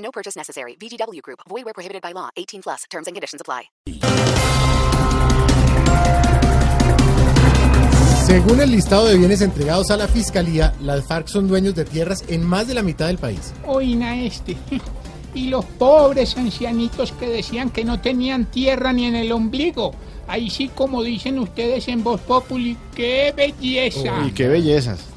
No purchase necessary. VGW Group. Void where prohibited by law. 18 plus. Terms and conditions apply. Según el listado de bienes entregados a la fiscalía, las FARC son dueños de tierras en más de la mitad del país. Oina este. Y los pobres ancianitos que decían que no tenían tierra ni en el ombligo. Ahí sí, como dicen ustedes en Voz Populi, ¡qué belleza! Uy, qué bellezas.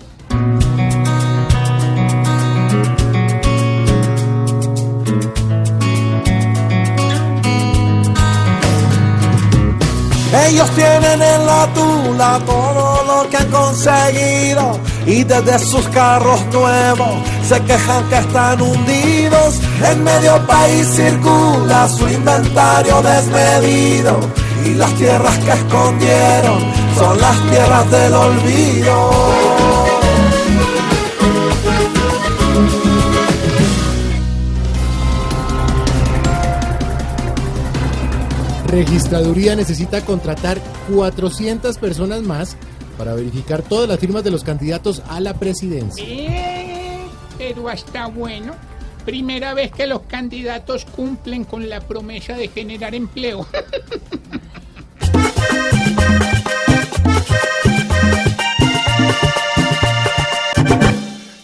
Ellos tienen en la tula todo lo que han conseguido y desde sus carros nuevos se quejan que están hundidos. En medio país circula su inventario desmedido y las tierras que escondieron son las tierras del olvido. Registraduría necesita contratar 400 personas más para verificar todas las firmas de los candidatos a la presidencia. Eh, pero hasta bueno. Primera vez que los candidatos cumplen con la promesa de generar empleo.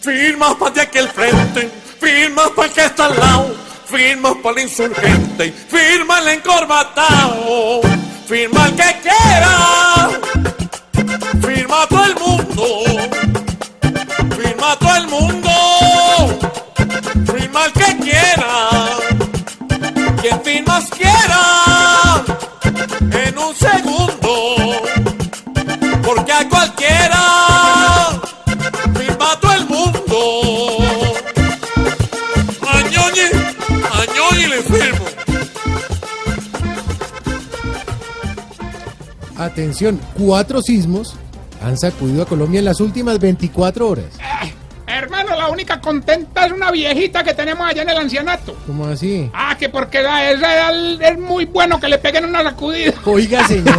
Firmas para de aquel frente, firmas para el que está al lado, firmas para el insurgente, firma el encorbatado, firma el que quiera, firma todo el mundo, firma todo el mundo, firma el que quiera, quien firmas quiera, en un segundo, porque a Atención, cuatro sismos han sacudido a Colombia en las últimas 24 horas. Eh, hermano, la única contenta es una viejita que tenemos allá en el ancianato. ¿Cómo así? Ah, que porque la, es, es muy bueno que le peguen una sacudida. Oiga, señor.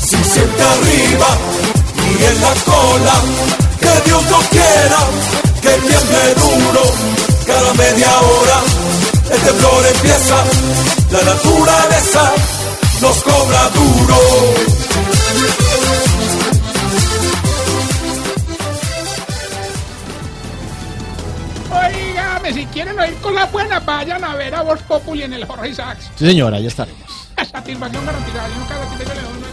Si siente arriba y en la cola, que Dios no quiera temblor empieza, la naturaleza nos cobra duro. Oígame, si quieren oír cosas buenas, vayan a ver a Voz Populi en el Jorge Sachs. Sí, señora, ya estaremos. Satisfacción garantizada. Yo nunca doy